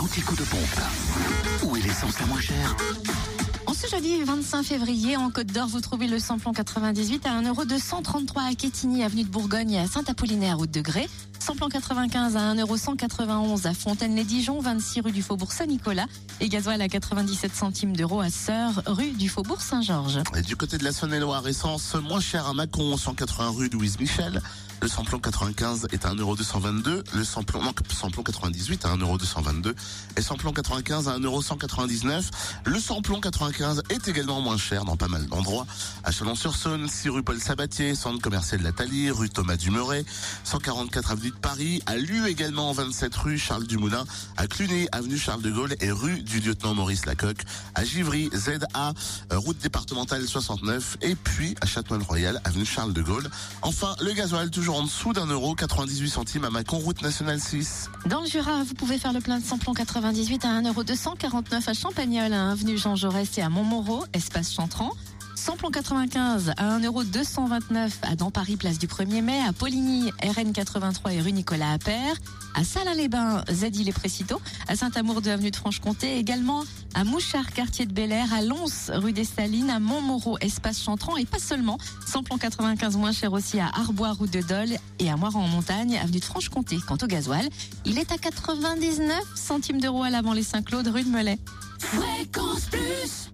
l'anti-coup de pompe. Où est l'essence la moins chère En ce jeudi 25 février, en Côte d'Or, vous trouvez le samplon 98 à 1,233€ à Quetigny, avenue de Bourgogne à Saint-Apollinaire, route de Grès. Samplon 95 à 1,191€ à Fontaine-les-Dijon, 26 rue du Faubourg Saint-Nicolas. Et gasoil à 97 centimes d'euros à Sœur, rue du Faubourg Saint-Georges. Du côté de la Saône-et-Loire, essence moins chère à Mâcon, 180 rue Louise Michel. Le samplon 95 est à 1,222€. Le samplon, non, samplon 98 à 1,222€. Et samplon 95 à 1,199€. Le samplon 95 est également moins cher dans pas mal d'endroits. À Chalon-sur-Saône, 6 rue Paul Sabatier, centre commercial de la Thalie, rue Thomas Dumeuret, 144 avenue Paris. À Lu également, 27 rue Charles Dumoulin. À Cluny, avenue Charles de Gaulle et rue du lieutenant Maurice Lacocque. À Givry, ZA, euh, route départementale 69. Et puis à Châtenois-le-Royal, avenue Charles de Gaulle. Enfin, le gasoil toujours en dessous d'un euro, 98 centimes à Mâcon, route nationale 6. Dans le Jura, vous pouvez faire le plein de samplon 98 à 1,249€ à Champagnol, à avenue Jean Jaurès et à Montmoreau, espace Chantran. Samplon 95 à 1,229€ à dans Paris, place du 1er mai, à Poligny, RN 83 et rue Nicolas Appert, à Salins-les-Bains, Zeddy les Précito, à Saint-Amour de avenue de Franche-Comté, également à Mouchard, quartier de Bel Air, à Lons, rue des Salines, à Montmoreau, espace Chantran et pas seulement. Samplon 95 moins cher aussi à Arbois, route de Dole et à Moiran en montagne, avenue de Franche-Comté. Quant au gasoil, il est à 99 centimes d'euros à l'avant les Saint-Claude, rue de Melay. Fréquence Plus